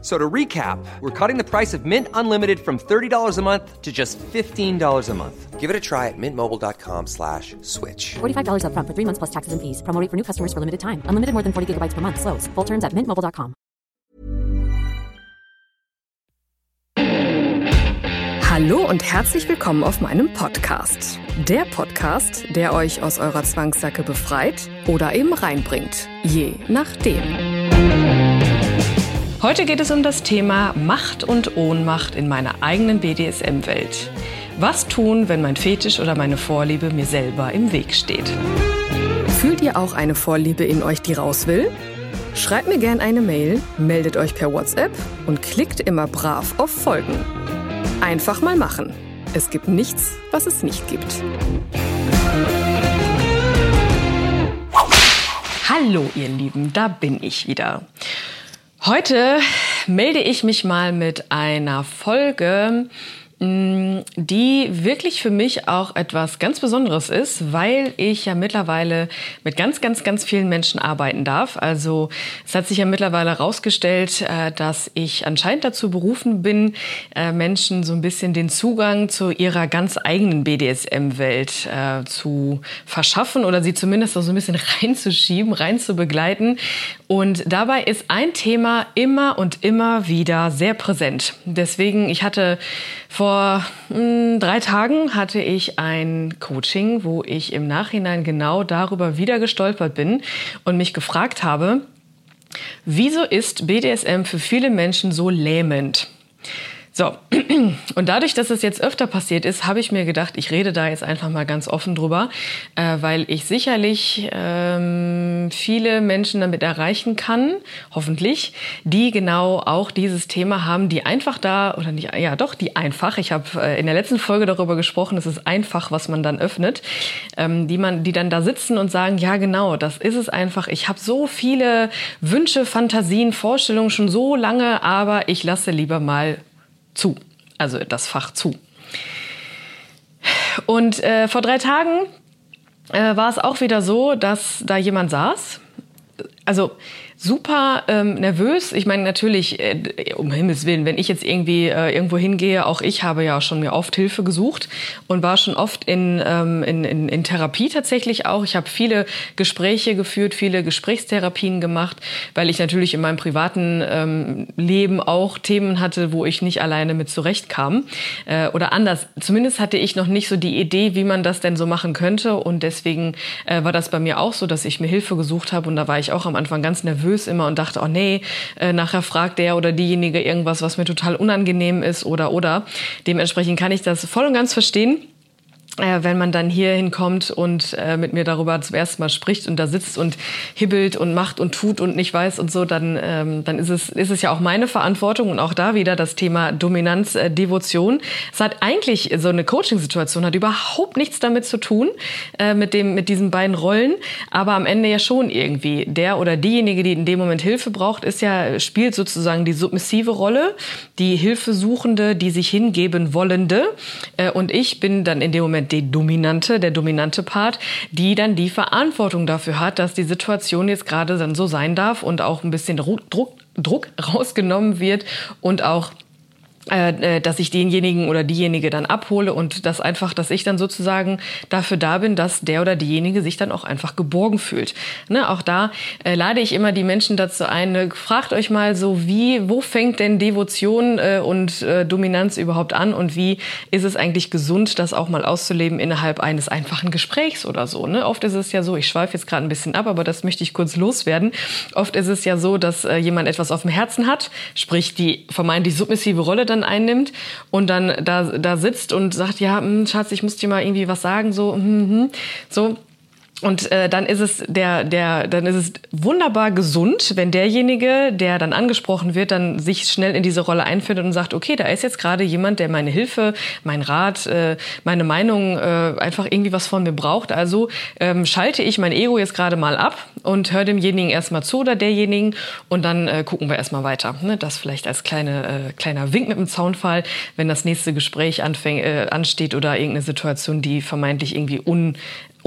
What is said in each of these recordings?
So to recap, we're cutting the price of Mint Unlimited from $30 a month to just $15 a month. Give it a try at mintmobile.com slash switch. $45 upfront for three months plus taxes and fees. Promo rate for new customers for limited time. Unlimited more than 40 gigabytes per month. Slows. Full terms at mintmobile.com. Hallo und herzlich willkommen auf meinem Podcast. Der Podcast, der euch aus eurer Zwangssacke befreit oder eben reinbringt. Je nachdem. Heute geht es um das Thema Macht und Ohnmacht in meiner eigenen BDSM-Welt. Was tun, wenn mein Fetisch oder meine Vorliebe mir selber im Weg steht? Fühlt ihr auch eine Vorliebe in euch, die raus will? Schreibt mir gerne eine Mail, meldet euch per WhatsApp und klickt immer brav auf Folgen. Einfach mal machen. Es gibt nichts, was es nicht gibt. Hallo ihr Lieben, da bin ich wieder. Heute melde ich mich mal mit einer Folge, die wirklich für mich auch etwas ganz Besonderes ist, weil ich ja mittlerweile mit ganz, ganz, ganz vielen Menschen arbeiten darf. Also es hat sich ja mittlerweile herausgestellt, äh, dass ich anscheinend dazu berufen bin, äh, Menschen so ein bisschen den Zugang zu ihrer ganz eigenen BDSM-Welt äh, zu verschaffen oder sie zumindest so ein bisschen reinzuschieben, reinzubegleiten. Und dabei ist ein Thema immer und immer wieder sehr präsent. Deswegen, ich hatte vor mh, hm, drei Tagen hatte ich ein Coaching, wo ich im Nachhinein genau darüber wieder gestolpert bin und mich gefragt habe, wieso ist BDSM für viele Menschen so lähmend? So, und dadurch, dass es jetzt öfter passiert ist, habe ich mir gedacht, ich rede da jetzt einfach mal ganz offen drüber, äh, weil ich sicherlich ähm, viele Menschen damit erreichen kann, hoffentlich, die genau auch dieses Thema haben, die einfach da, oder nicht, ja doch, die einfach, ich habe äh, in der letzten Folge darüber gesprochen, es ist einfach, was man dann öffnet, ähm, die, man, die dann da sitzen und sagen, ja genau, das ist es einfach, ich habe so viele Wünsche, Fantasien, Vorstellungen schon so lange, aber ich lasse lieber mal zu, also das Fach zu. Und äh, vor drei Tagen äh, war es auch wieder so, dass da jemand saß. Also super ähm, nervös. Ich meine natürlich, äh, um Himmels Willen, wenn ich jetzt irgendwie äh, irgendwo hingehe, auch ich habe ja schon mir oft Hilfe gesucht und war schon oft in, ähm, in, in, in Therapie tatsächlich auch. Ich habe viele Gespräche geführt, viele Gesprächstherapien gemacht, weil ich natürlich in meinem privaten ähm, Leben auch Themen hatte, wo ich nicht alleine mit zurechtkam. Äh, oder anders, zumindest hatte ich noch nicht so die Idee, wie man das denn so machen könnte. Und deswegen äh, war das bei mir auch so, dass ich mir Hilfe gesucht habe. Und da war ich auch am Anfang ganz nervös nervös immer und dachte, oh nee, äh, nachher fragt der oder diejenige irgendwas, was mir total unangenehm ist oder oder. Dementsprechend kann ich das voll und ganz verstehen äh, wenn man dann hier hinkommt und äh, mit mir darüber zum ersten Mal spricht und da sitzt und hibbelt und macht und tut und nicht weiß und so, dann, ähm, dann ist, es, ist es ja auch meine Verantwortung und auch da wieder das Thema Dominanz, äh, Devotion. Es hat eigentlich so eine Coaching-Situation, hat überhaupt nichts damit zu tun, äh, mit, dem, mit diesen beiden Rollen, aber am Ende ja schon irgendwie. Der oder diejenige, die in dem Moment Hilfe braucht, ist ja, spielt sozusagen die submissive Rolle, die Hilfesuchende, die sich hingeben wollende äh, und ich bin dann in dem Moment die Dominante, der dominante Part, die dann die Verantwortung dafür hat, dass die Situation jetzt gerade dann so sein darf und auch ein bisschen Druck, Druck, rausgenommen wird und auch äh, äh, dass ich denjenigen oder diejenige dann abhole und das einfach, dass ich dann sozusagen dafür da bin, dass der oder diejenige sich dann auch einfach geborgen fühlt. Ne, auch da äh, lade ich immer die Menschen dazu ein, ne, fragt euch mal so, wie, wo fängt denn Devotion äh, und äh, Dominanz überhaupt an und wie ist es eigentlich gesund, das auch mal auszuleben innerhalb eines einfachen Gesprächs oder so. Ne? Oft ist es ja so, ich schweife jetzt gerade ein bisschen ab, aber das möchte ich kurz loswerden. Oft ist es ja so, dass äh, jemand etwas auf dem Herzen hat, sprich die vermeintlich submissive Rolle dann dann einnimmt und dann da, da sitzt und sagt, ja, mh, hm, Schatz, ich muss dir mal irgendwie was sagen, so, mh, hm, mh, hm, so. Und äh, dann ist es der, der, dann ist es wunderbar gesund, wenn derjenige, der dann angesprochen wird, dann sich schnell in diese Rolle einfindet und sagt, okay, da ist jetzt gerade jemand, der meine Hilfe, mein Rat, äh, meine Meinung äh, einfach irgendwie was von mir braucht. Also ähm, schalte ich mein Ego jetzt gerade mal ab und höre demjenigen erstmal zu oder derjenigen und dann äh, gucken wir erstmal weiter. Ne? Das vielleicht als kleine, äh, kleiner Wink mit dem Zaunfall, wenn das nächste Gespräch anfäng, äh, ansteht oder irgendeine Situation, die vermeintlich irgendwie un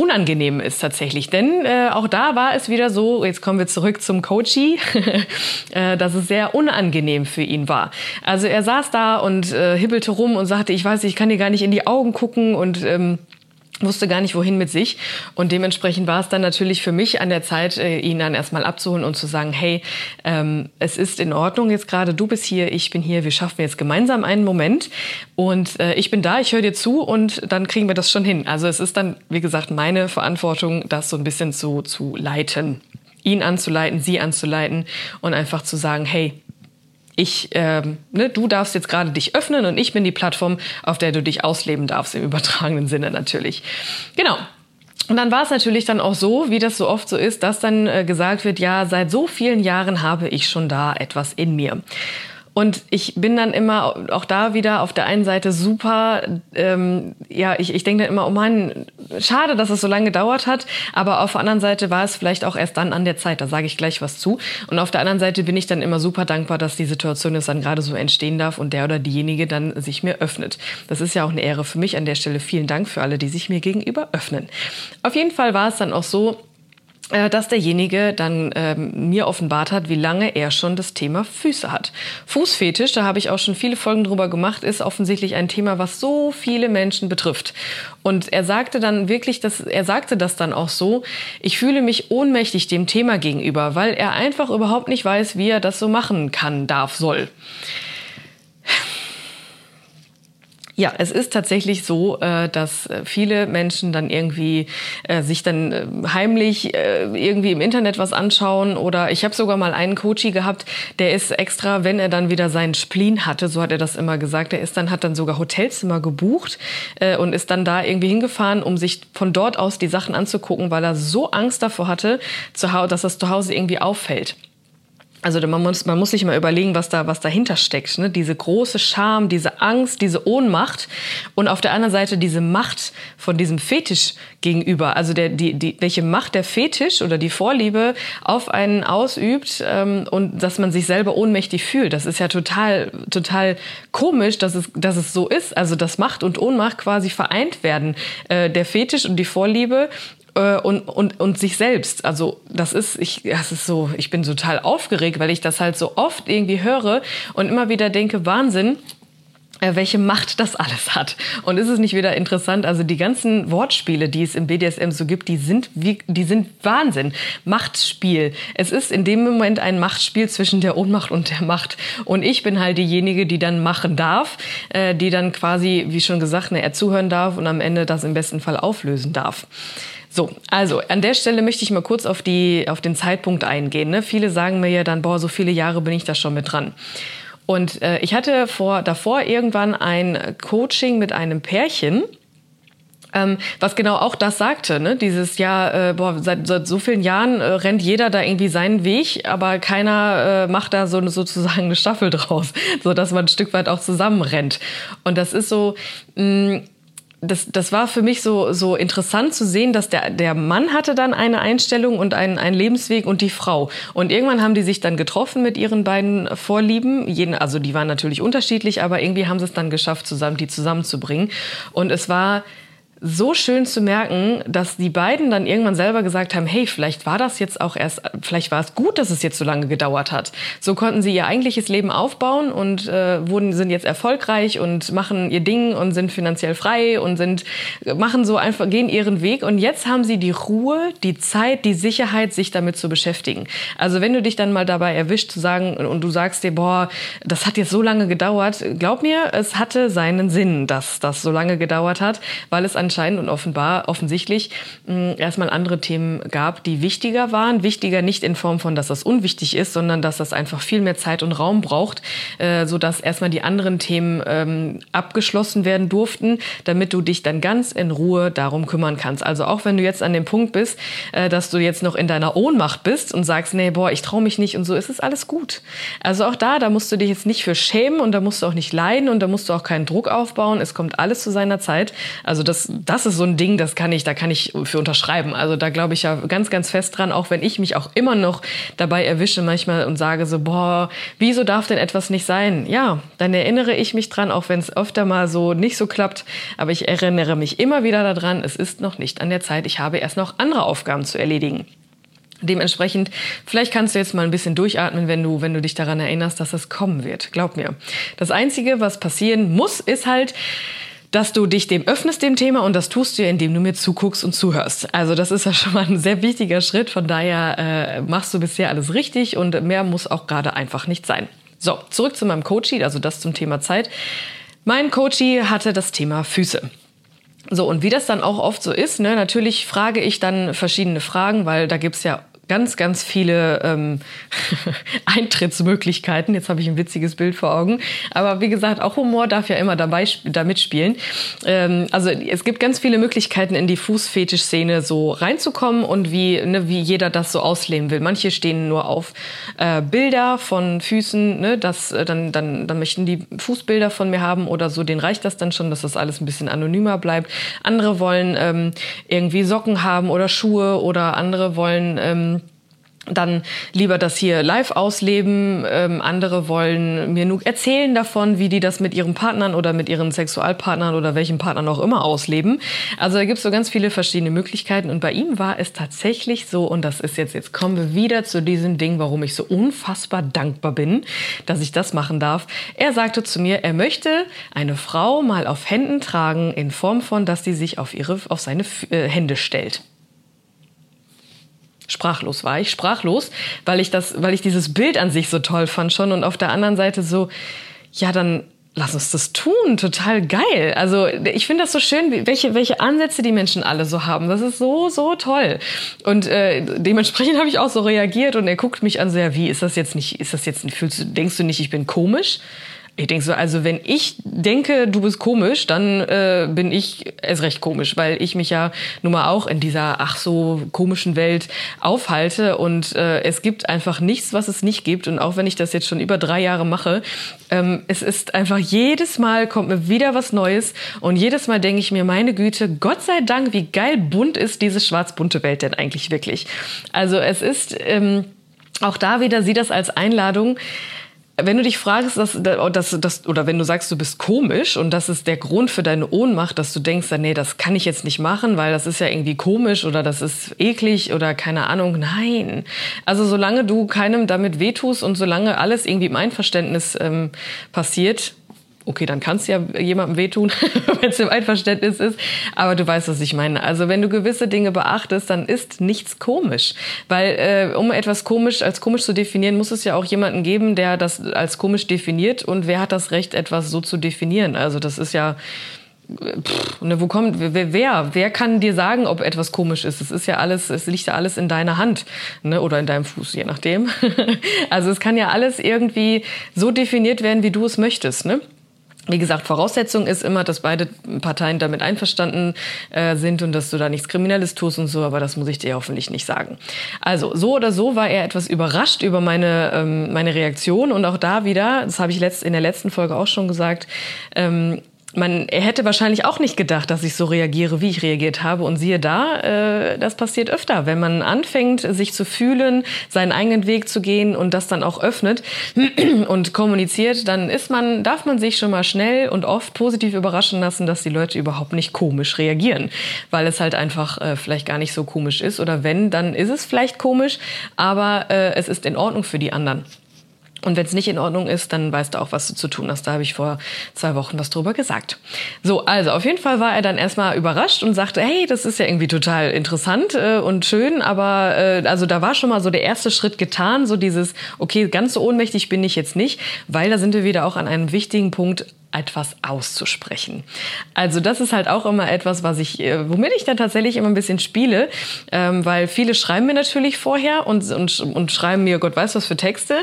unangenehm ist tatsächlich. Denn äh, auch da war es wieder so, jetzt kommen wir zurück zum Coachy, äh, dass es sehr unangenehm für ihn war. Also er saß da und äh, hibbelte rum und sagte, ich weiß, ich kann dir gar nicht in die Augen gucken und ähm, wusste gar nicht, wohin mit sich. Und dementsprechend war es dann natürlich für mich an der Zeit, äh, ihn dann erstmal abzuholen und zu sagen, hey, ähm, es ist in Ordnung jetzt gerade, du bist hier, ich bin hier, wir schaffen jetzt gemeinsam einen Moment und äh, ich bin da, ich höre dir zu und dann kriegen wir das schon hin. Also es ist dann, wie gesagt, meine Verantwortung, das so ein bisschen zu, zu leiten. Ihn anzuleiten, sie anzuleiten und einfach zu sagen, hey, ich, ähm, ne, du darfst jetzt gerade dich öffnen und ich bin die Plattform, auf der du dich ausleben darfst, im übertragenen Sinne natürlich. Genau. Und dann war es natürlich dann auch so, wie das so oft so ist, dass dann äh, gesagt wird, ja, seit so vielen Jahren habe ich schon da etwas in mir. Und ich bin dann immer auch da wieder auf der einen Seite super, ähm, ja, ich, ich denke dann immer, oh Mann, schade, dass es so lange gedauert hat, aber auf der anderen Seite war es vielleicht auch erst dann an der Zeit, da sage ich gleich was zu. Und auf der anderen Seite bin ich dann immer super dankbar, dass die Situation jetzt dann gerade so entstehen darf und der oder diejenige dann sich mir öffnet. Das ist ja auch eine Ehre für mich an der Stelle. Vielen Dank für alle, die sich mir gegenüber öffnen. Auf jeden Fall war es dann auch so, dass derjenige dann ähm, mir offenbart hat, wie lange er schon das Thema Füße hat. Fußfetisch, da habe ich auch schon viele Folgen drüber gemacht, ist offensichtlich ein Thema, was so viele Menschen betrifft. Und er sagte dann wirklich, dass er sagte das dann auch so: Ich fühle mich ohnmächtig dem Thema gegenüber, weil er einfach überhaupt nicht weiß, wie er das so machen kann, darf, soll. Ja, es ist tatsächlich so, äh, dass äh, viele Menschen dann irgendwie äh, sich dann heimlich irgendwie im Internet was anschauen oder ich habe sogar mal einen Coachy gehabt, der ist extra, wenn er dann wieder seinen Spleen hatte, so hat er das immer gesagt, der ist dann hat dann sogar Hotelzimmer gebucht und ist dann da irgendwie hingefahren, um sich von dort aus die Sachen anzugucken, weil er so Angst davor hatte, dass das zu Hause irgendwie auffällt. Also man muss, man muss sich mal überlegen, was da was dahinter steckt. Ne? Diese große Scham, diese Angst, diese Ohnmacht und auf der anderen Seite diese Macht von diesem Fetisch gegenüber. Also der, die, die, welche Macht der Fetisch oder die Vorliebe auf einen ausübt ähm, und dass man sich selber ohnmächtig fühlt. Das ist ja total, total komisch, dass es, dass es so ist. Also dass Macht und Ohnmacht quasi vereint werden. Äh, der Fetisch und die Vorliebe und, und, und sich selbst. Also das ist, ich, das ist so, ich bin total aufgeregt, weil ich das halt so oft irgendwie höre und immer wieder denke, Wahnsinn, äh, welche Macht das alles hat. Und ist es nicht wieder interessant? Also die ganzen Wortspiele, die es im BDSM so gibt, die sind wie, die sind Wahnsinn. Machtspiel. Es ist in dem Moment ein Machtspiel zwischen der Ohnmacht und der Macht. Und ich bin halt diejenige, die dann machen darf, äh, die dann quasi, wie schon gesagt, ne, er zuhören darf und am Ende das im besten Fall auflösen darf. So, also an der Stelle möchte ich mal kurz auf, die, auf den Zeitpunkt eingehen. Ne? Viele sagen mir ja dann, boah, so viele Jahre bin ich da schon mit dran. Und äh, ich hatte vor, davor irgendwann ein Coaching mit einem Pärchen. Ähm, was genau auch das sagte, ne? dieses Jahr, äh, boah, seit, seit so vielen Jahren äh, rennt jeder da irgendwie seinen Weg, aber keiner äh, macht da so sozusagen eine Staffel draus, so dass man ein Stück weit auch zusammen rennt. Und das ist so, mh, mm, das, das war für mich so, so interessant zu sehen, dass der, der Mann hatte dann eine Einstellung und einen, einen Lebensweg und die Frau. Und irgendwann haben die sich dann getroffen mit ihren beiden Vorlieben. Jeden, also die waren natürlich unterschiedlich, aber irgendwie haben sie es dann geschafft, zusammen, die zusammenzubringen. Und es war so schön zu merken, dass die beiden dann irgendwann selber gesagt haben, hey, vielleicht war das jetzt auch erst, vielleicht war es gut, dass es jetzt so lange gedauert hat. So konnten sie ihr eigentliches Leben aufbauen und äh, wurden, sind jetzt erfolgreich und machen ihr Ding und sind finanziell frei und sind, machen so einfach, gehen ihren Weg und jetzt haben sie die Ruhe, die Zeit, die Sicherheit, sich damit zu beschäftigen. Also wenn du dich dann mal dabei erwischt zu sagen und du sagst dir, boah, das hat jetzt so lange gedauert, glaub mir, es hatte seinen Sinn, dass das so lange gedauert hat, weil es an anscheinend und offenbar, offensichtlich mh, erstmal andere Themen gab, die wichtiger waren. Wichtiger nicht in Form von, dass das unwichtig ist, sondern dass das einfach viel mehr Zeit und Raum braucht, äh, sodass erstmal die anderen Themen ähm, abgeschlossen werden durften, damit du dich dann ganz in Ruhe darum kümmern kannst. Also auch wenn du jetzt an dem Punkt bist, äh, dass du jetzt noch in deiner Ohnmacht bist und sagst, nee, boah, ich traue mich nicht und so, ist es alles gut. Also auch da, da musst du dich jetzt nicht für schämen und da musst du auch nicht leiden und da musst du auch keinen Druck aufbauen. Es kommt alles zu seiner Zeit. Also das, das ist so ein Ding, das kann ich, da kann ich für unterschreiben. Also da glaube ich ja ganz, ganz fest dran, auch wenn ich mich auch immer noch dabei erwische manchmal und sage so, boah, wieso darf denn etwas nicht sein? Ja, dann erinnere ich mich dran, auch wenn es öfter mal so nicht so klappt. Aber ich erinnere mich immer wieder daran, es ist noch nicht an der Zeit. Ich habe erst noch andere Aufgaben zu erledigen. Dementsprechend, vielleicht kannst du jetzt mal ein bisschen durchatmen, wenn du, wenn du dich daran erinnerst, dass das kommen wird. Glaub mir. Das Einzige, was passieren muss, ist halt, dass du dich dem öffnest, dem Thema, und das tust du, indem du mir zuguckst und zuhörst. Also das ist ja schon mal ein sehr wichtiger Schritt. Von daher äh, machst du bisher alles richtig und mehr muss auch gerade einfach nicht sein. So, zurück zu meinem Coachie, also das zum Thema Zeit. Mein Coachie hatte das Thema Füße. So, und wie das dann auch oft so ist, ne, natürlich frage ich dann verschiedene Fragen, weil da gibt's ja ganz, ganz viele ähm, Eintrittsmöglichkeiten. Jetzt habe ich ein witziges Bild vor Augen. Aber wie gesagt, auch Humor darf ja immer dabei da mitspielen. Ähm, also es gibt ganz viele Möglichkeiten, in die Fußfetisch-Szene so reinzukommen und wie, ne, wie jeder das so ausleben will. Manche stehen nur auf äh, Bilder von Füßen, ne, das, äh, dann, dann, dann möchten die Fußbilder von mir haben oder so. Denen reicht das dann schon, dass das alles ein bisschen anonymer bleibt. Andere wollen ähm, irgendwie Socken haben oder Schuhe oder andere wollen ähm, dann lieber das hier live ausleben. Ähm, andere wollen mir nur erzählen davon, wie die das mit ihren Partnern oder mit ihren Sexualpartnern oder welchen Partnern auch immer ausleben. Also da gibt es so ganz viele verschiedene Möglichkeiten. Und bei ihm war es tatsächlich so, und das ist jetzt, jetzt kommen wir wieder zu diesem Ding, warum ich so unfassbar dankbar bin, dass ich das machen darf. Er sagte zu mir, er möchte eine Frau mal auf Händen tragen, in Form von, dass sie sich auf ihre, auf seine äh, Hände stellt sprachlos war ich, sprachlos, weil ich das, weil ich dieses Bild an sich so toll fand schon und auf der anderen Seite so, ja, dann lass uns das tun, total geil. Also ich finde das so schön, welche, welche Ansätze die Menschen alle so haben. Das ist so, so toll. Und äh, dementsprechend habe ich auch so reagiert und er guckt mich an, so, ja, wie ist das jetzt nicht, ist das jetzt, fühlst du, denkst du nicht, ich bin komisch? Ich denke so, also wenn ich denke, du bist komisch, dann äh, bin ich erst recht komisch, weil ich mich ja nun mal auch in dieser ach so komischen Welt aufhalte und äh, es gibt einfach nichts, was es nicht gibt und auch wenn ich das jetzt schon über drei Jahre mache, ähm, es ist einfach jedes Mal kommt mir wieder was Neues und jedes Mal denke ich mir, meine Güte, Gott sei Dank, wie geil bunt ist diese schwarz-bunte Welt denn eigentlich wirklich? Also es ist ähm, auch da wieder, sieh das als Einladung, wenn du dich fragst, dass, dass, dass, oder wenn du sagst, du bist komisch und das ist der Grund für deine Ohnmacht, dass du denkst, nee, das kann ich jetzt nicht machen, weil das ist ja irgendwie komisch oder das ist eklig oder keine Ahnung. Nein. Also solange du keinem damit wehtust und solange alles irgendwie im Einverständnis ähm, passiert, okay, dann kannst du ja jemandem wehtun, wenn es im Einverständnis ist. Aber du weißt, was ich meine. Also wenn du gewisse Dinge beachtest, dann ist nichts komisch. Weil äh, um etwas komisch als komisch zu definieren, muss es ja auch jemanden geben, der das als komisch definiert. Und wer hat das Recht, etwas so zu definieren? Also das ist ja Pff, ne, wo kommt wer, wer wer kann dir sagen, ob etwas komisch ist? Es ist ja alles, es liegt ja alles in deiner Hand, ne, oder in deinem Fuß, je nachdem. also es kann ja alles irgendwie so definiert werden, wie du es möchtest, ne? Wie gesagt, Voraussetzung ist immer, dass beide Parteien damit einverstanden äh, sind und dass du da nichts Kriminelles tust und so, aber das muss ich dir hoffentlich nicht sagen. Also, so oder so war er etwas überrascht über meine, ähm, meine Reaktion und auch da wieder, das habe ich letzt, in der letzten Folge auch schon gesagt, ähm, man hätte wahrscheinlich auch nicht gedacht, dass ich so reagiere, wie ich reagiert habe. Und siehe da, äh, das passiert öfter, wenn man anfängt, sich zu fühlen, seinen eigenen Weg zu gehen und das dann auch öffnet und kommuniziert, dann ist man, darf man sich schon mal schnell und oft positiv überraschen lassen, dass die Leute überhaupt nicht komisch reagieren, weil es halt einfach äh, vielleicht gar nicht so komisch ist. Oder wenn, dann ist es vielleicht komisch, aber äh, es ist in Ordnung für die anderen. Und wenn es nicht in Ordnung ist, dann weißt du auch, was du zu tun hast. Da habe ich vor zwei Wochen was drüber gesagt. So, also auf jeden Fall war er dann erstmal überrascht und sagte, hey, das ist ja irgendwie total interessant äh, und schön, aber äh, also da war schon mal so der erste Schritt getan, so dieses, okay, ganz so ohnmächtig bin ich jetzt nicht, weil da sind wir wieder auch an einem wichtigen Punkt, etwas auszusprechen. Also das ist halt auch immer etwas, was ich, äh, womit ich dann tatsächlich immer ein bisschen spiele, ähm, weil viele schreiben mir natürlich vorher und, und, und schreiben mir Gott weiß was für Texte.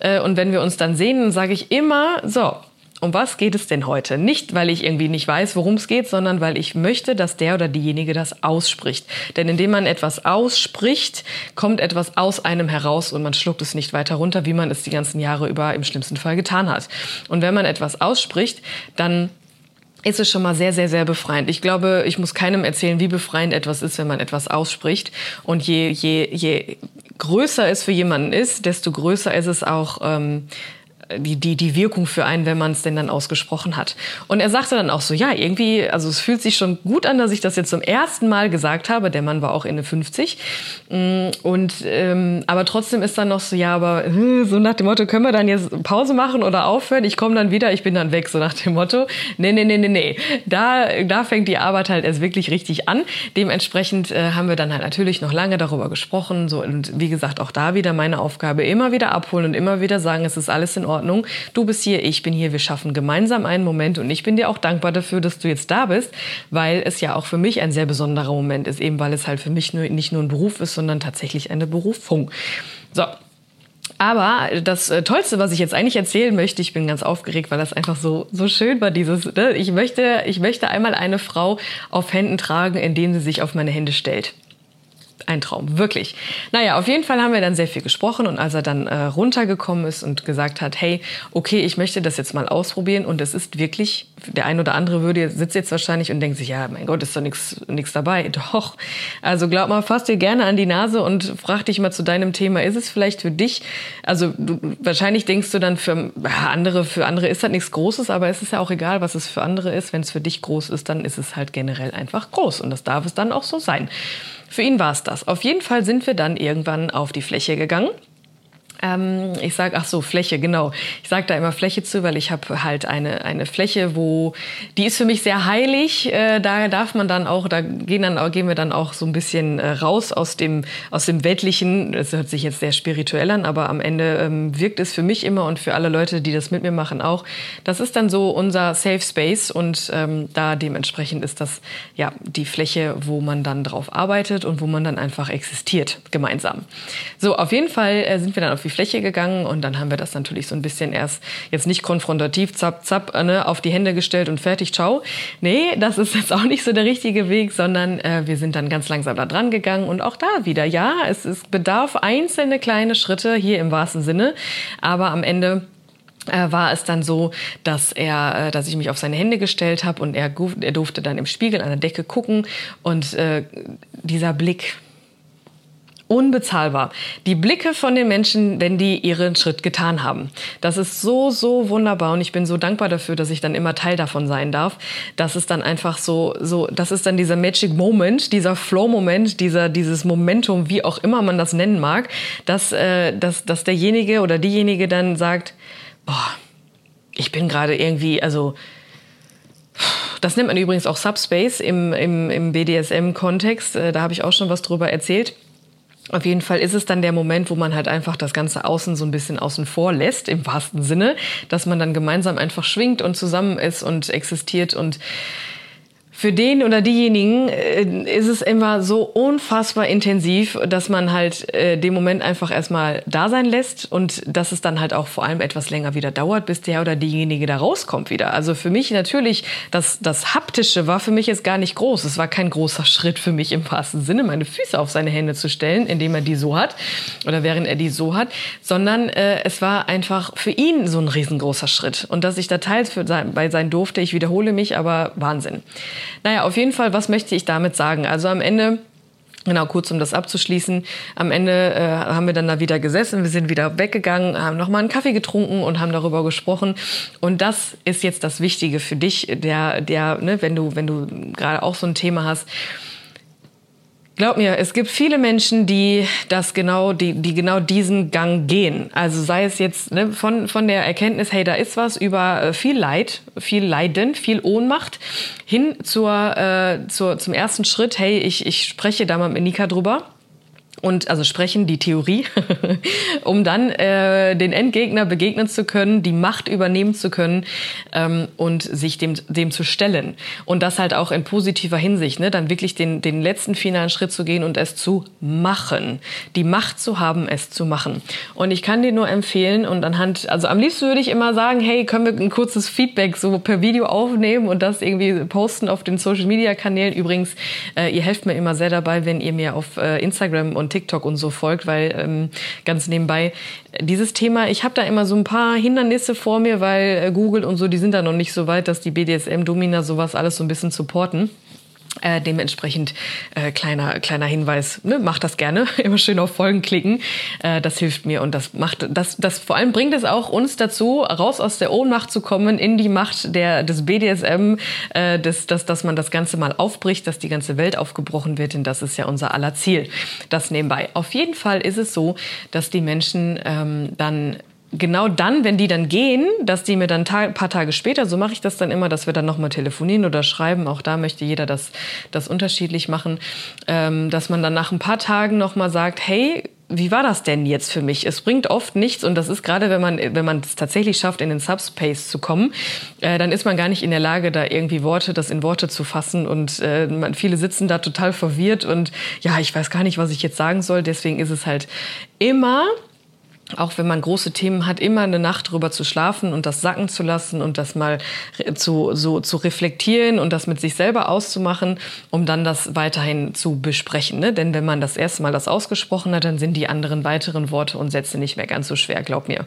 Äh, und wenn wir uns dann sehen, dann sage ich immer, so, um was geht es denn heute? Nicht, weil ich irgendwie nicht weiß, worum es geht, sondern weil ich möchte, dass der oder diejenige das ausspricht. Denn indem man etwas ausspricht, kommt etwas aus einem heraus und man schluckt es nicht weiter runter, wie man es die ganzen Jahre über im schlimmsten Fall getan hat. Und wenn man etwas ausspricht, dann ist es schon mal sehr, sehr, sehr befreiend. Ich glaube, ich muss keinem erzählen, wie befreiend etwas ist, wenn man etwas ausspricht. Und je, je, je größer es für jemanden ist, desto größer ist es auch. Ähm, die, die, die Wirkung für einen, wenn man es denn dann ausgesprochen hat. Und er sagte dann auch so, ja, irgendwie, also es fühlt sich schon gut an, dass ich das jetzt zum ersten Mal gesagt habe. Der Mann war auch Ende 50. Mm, und, ähm, aber trotzdem ist dann noch so, ja, aber äh, so nach dem Motto, können wir dann jetzt Pause machen oder aufhören? Ich komme dann wieder, ich bin dann weg, so nach dem Motto. Nee, nee, nee, nee, nee. Da, da fängt die Arbeit halt erst wirklich richtig an. Dementsprechend äh, haben wir dann halt natürlich noch lange darüber gesprochen. So, und wie gesagt, auch da wieder meine Aufgabe, immer wieder abholen und immer wieder sagen, es ist alles in Ordnung Ordnung. Du bist hier, ich bin hier, wir schaffen gemeinsam einen Moment und ich bin dir auch dankbar dafür, dass du jetzt da bist, weil es ja auch für mich ein sehr besonderer Moment ist, eben weil es halt für mich nur, nicht nur ein Beruf ist, sondern tatsächlich eine Berufung. So, aber das äh, Tollste, was ich jetzt eigentlich erzählen möchte, ich bin ganz aufgeregt, weil das einfach so, so schön war, dieses, ne? ich möchte, ich möchte einmal eine Frau auf Händen tragen, indem sie sich auf meine Hände stellt ein Traum, wirklich. Naja, auf jeden Fall haben wir dann sehr viel gesprochen und als er dann äh, runtergekommen ist und gesagt hat, hey, okay, ich möchte das jetzt mal ausprobieren und es ist wirklich, der ein oder andere würde sitzt jetzt wahrscheinlich und denkt sich, ja, mein Gott, ist doch nichts dabei. Doch. Also glaub mal, fass dir gerne an die Nase und frag dich mal zu deinem Thema, ist es vielleicht für dich, also du, wahrscheinlich denkst du dann für andere, für andere ist das nichts Großes, aber es ist ja auch egal, was es für andere ist. Wenn es für dich groß ist, dann ist es halt generell einfach groß und das darf es dann auch so sein. Für ihn war es das. Auf jeden Fall sind wir dann irgendwann auf die Fläche gegangen ähm, ich sage, ach so, Fläche, genau. Ich sage da immer Fläche zu, weil ich habe halt eine, eine Fläche, wo, die ist für mich sehr heilig. Äh, da darf man dann auch, da gehen, dann, gehen wir dann auch so ein bisschen äh, raus aus dem, aus dem Weltlichen. Das hört sich jetzt sehr spirituell an, aber am Ende ähm, wirkt es für mich immer und für alle Leute, die das mit mir machen, auch. Das ist dann so unser Safe Space und ähm, da dementsprechend ist das ja die Fläche, wo man dann drauf arbeitet und wo man dann einfach existiert gemeinsam. So, auf jeden Fall äh, sind wir dann auf die Fläche gegangen und dann haben wir das natürlich so ein bisschen erst jetzt nicht konfrontativ, zapp, zapp, ne, auf die Hände gestellt und fertig, ciao. Nee, das ist jetzt auch nicht so der richtige Weg, sondern äh, wir sind dann ganz langsam da dran gegangen und auch da wieder, ja, es, es bedarf einzelne kleine Schritte hier im wahrsten Sinne, aber am Ende äh, war es dann so, dass er, äh, dass ich mich auf seine Hände gestellt habe und er, er durfte dann im Spiegel an der Decke gucken und äh, dieser Blick, unbezahlbar. Die Blicke von den Menschen, wenn die ihren Schritt getan haben. Das ist so, so wunderbar und ich bin so dankbar dafür, dass ich dann immer Teil davon sein darf. Das ist dann einfach so, so, das ist dann dieser Magic Moment, dieser Flow-Moment, dieser, dieses Momentum, wie auch immer man das nennen mag, dass, äh, dass, dass derjenige oder diejenige dann sagt, boah, ich bin gerade irgendwie, also, das nennt man übrigens auch Subspace im, im, im BDSM-Kontext. Äh, da habe ich auch schon was drüber erzählt. Auf jeden Fall ist es dann der Moment, wo man halt einfach das ganze Außen so ein bisschen außen vor lässt, im wahrsten Sinne, dass man dann gemeinsam einfach schwingt und zusammen ist und existiert und für den oder diejenigen äh, ist es immer so unfassbar intensiv, dass man halt äh, den Moment einfach erstmal da sein lässt und dass es dann halt auch vor allem etwas länger wieder dauert, bis der oder diejenige da rauskommt wieder. Also für mich natürlich, das, das Haptische war für mich jetzt gar nicht groß. Es war kein großer Schritt für mich im wahrsten Sinne, meine Füße auf seine Hände zu stellen, indem er die so hat oder während er die so hat, sondern äh, es war einfach für ihn so ein riesengroßer Schritt. Und dass ich da teils für sein, bei sein durfte, ich wiederhole mich, aber Wahnsinn. Naja, auf jeden Fall, was möchte ich damit sagen? Also am Ende Genau, kurz um das abzuschließen. Am Ende äh, haben wir dann da wieder gesessen, wir sind wieder weggegangen, haben nochmal einen Kaffee getrunken und haben darüber gesprochen. Und das ist jetzt das Wichtige für dich, der, der, ne, wenn du, wenn du gerade auch so ein Thema hast, Glaub mir, es gibt viele Menschen, die das genau, die, die genau diesen Gang gehen. Also sei es jetzt ne, von, von der Erkenntnis, hey, da ist was über äh, viel Leid, viel Leiden, viel Ohnmacht, hin zur, äh, zur, zum ersten Schritt, hey, ich, ich spreche da mal mit Nika drüber und also sprechen, die Theorie, um dann äh, den Endgegner begegnen zu können, die Macht übernehmen zu können ähm, und sich dem, dem zu stellen. Und das halt auch in positiver Hinsicht, ne? dann wirklich den, den letzten finalen Schritt zu gehen und es zu machen. Die Macht zu haben, es zu machen. Und ich kann dir nur empfehlen und anhand, also am liebsten würde ich immer sagen, hey, können wir ein kurzes Feedback so per Video aufnehmen und das irgendwie posten auf den Social Media Kanälen. Übrigens, äh, ihr helft mir immer sehr dabei, wenn ihr mir auf äh, Instagram und TikTok und so folgt, weil ähm, ganz nebenbei dieses Thema, ich habe da immer so ein paar Hindernisse vor mir, weil äh, Google und so, die sind da noch nicht so weit, dass die BDSM-Domina sowas alles so ein bisschen supporten. Äh, dementsprechend äh, kleiner kleiner Hinweis, ne, macht das gerne, immer schön auf Folgen klicken. Äh, das hilft mir und das macht das das vor allem bringt es auch uns dazu, raus aus der Ohnmacht zu kommen in die Macht der des BDSM, äh, des, dass dass man das Ganze mal aufbricht, dass die ganze Welt aufgebrochen wird, denn das ist ja unser aller Ziel. Das nebenbei. Auf jeden Fall ist es so, dass die Menschen ähm, dann genau dann, wenn die dann gehen, dass die mir dann ein paar Tage später, so mache ich das dann immer, dass wir dann nochmal telefonieren oder schreiben, auch da möchte jeder das, das unterschiedlich machen, ähm, dass man dann nach ein paar Tagen nochmal sagt, hey, wie war das denn jetzt für mich? Es bringt oft nichts und das ist gerade, wenn man wenn man es tatsächlich schafft, in den Subspace zu kommen, äh, dann ist man gar nicht in der Lage, da irgendwie Worte, das in Worte zu fassen und äh, man, viele sitzen da total verwirrt und ja, ich weiß gar nicht, was ich jetzt sagen soll. Deswegen ist es halt immer auch wenn man große Themen hat, immer eine Nacht drüber zu schlafen und das sacken zu lassen und das mal zu, so zu reflektieren und das mit sich selber auszumachen, um dann das weiterhin zu besprechen. Ne? Denn wenn man das erste Mal das ausgesprochen hat, dann sind die anderen weiteren Worte und Sätze nicht mehr ganz so schwer, glaub mir.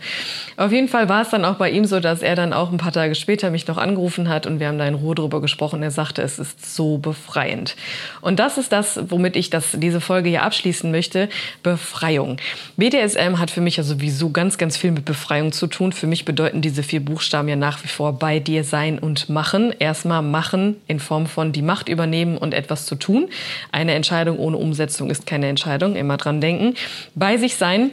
Auf jeden Fall war es dann auch bei ihm so, dass er dann auch ein paar Tage später mich noch angerufen hat und wir haben da in Ruhe drüber gesprochen. Er sagte, es ist so befreiend. Und das ist das, womit ich das, diese Folge hier abschließen möchte. Befreiung. BDSM hat für mich also sowieso ganz, ganz viel mit Befreiung zu tun. Für mich bedeuten diese vier Buchstaben ja nach wie vor bei dir sein und machen. Erstmal machen in Form von die Macht übernehmen und etwas zu tun. Eine Entscheidung ohne Umsetzung ist keine Entscheidung. Immer dran denken. Bei sich sein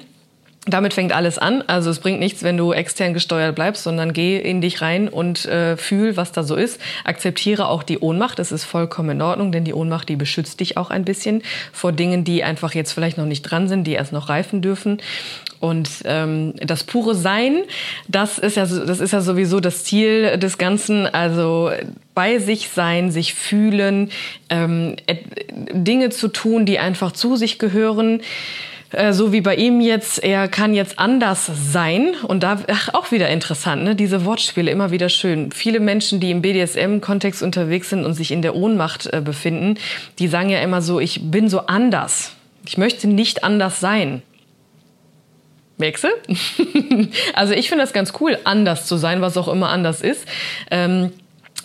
damit fängt alles an. Also es bringt nichts, wenn du extern gesteuert bleibst, sondern geh in dich rein und äh, fühl, was da so ist. Akzeptiere auch die Ohnmacht. Das ist vollkommen in Ordnung, denn die Ohnmacht, die beschützt dich auch ein bisschen vor Dingen, die einfach jetzt vielleicht noch nicht dran sind, die erst noch reifen dürfen. Und ähm, das pure Sein, das ist ja, das ist ja sowieso das Ziel des Ganzen. Also bei sich sein, sich fühlen, ähm, Dinge zu tun, die einfach zu sich gehören äh, so wie bei ihm jetzt, er kann jetzt anders sein. Und da ach, auch wieder interessant, ne? diese Wortspiele immer wieder schön. Viele Menschen, die im BDSM-Kontext unterwegs sind und sich in der Ohnmacht äh, befinden, die sagen ja immer so, ich bin so anders. Ich möchte nicht anders sein. Merkst also ich finde das ganz cool, anders zu sein, was auch immer anders ist. Ähm,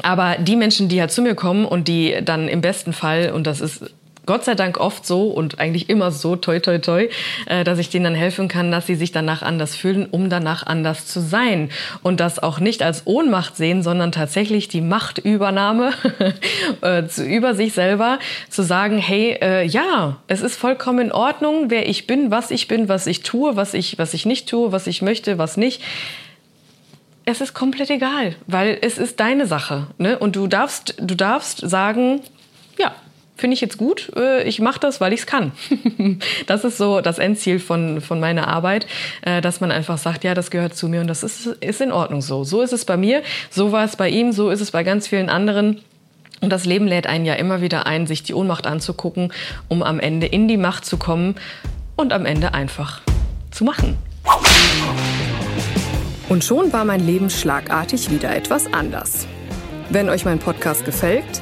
aber die Menschen, die halt zu mir kommen und die dann im besten Fall, und das ist Gott sei Dank oft so und eigentlich immer so, toi, toi, toi, äh, dass ich denen dann helfen kann, dass sie sich danach anders fühlen, um danach anders zu sein. Und das auch nicht als Ohnmacht sehen, sondern tatsächlich die Machtübernahme äh, über sich selber, zu sagen, hey, äh, ja, es ist vollkommen in Ordnung, wer ich bin, was ich bin, was ich tue, was ich, was ich nicht tue, was ich möchte, was nicht es ist komplett egal, weil es ist deine Sache. Ne? Und du darfst, du darfst sagen, ja, finde ich jetzt gut, äh, ich mache das, weil ich es kann. das ist so das Endziel von, von meiner Arbeit, äh, dass man einfach sagt, ja, das gehört zu mir und das ist, ist in Ordnung so. So ist es bei mir, so war es bei ihm, so ist es bei ganz vielen anderen. Und das Leben lädt einen ja immer wieder ein, sich die Ohnmacht anzugucken, um am Ende in die Macht zu kommen und am Ende einfach zu machen. Und schon war mein Leben schlagartig wieder etwas anders. Wenn euch mein Podcast gefällt,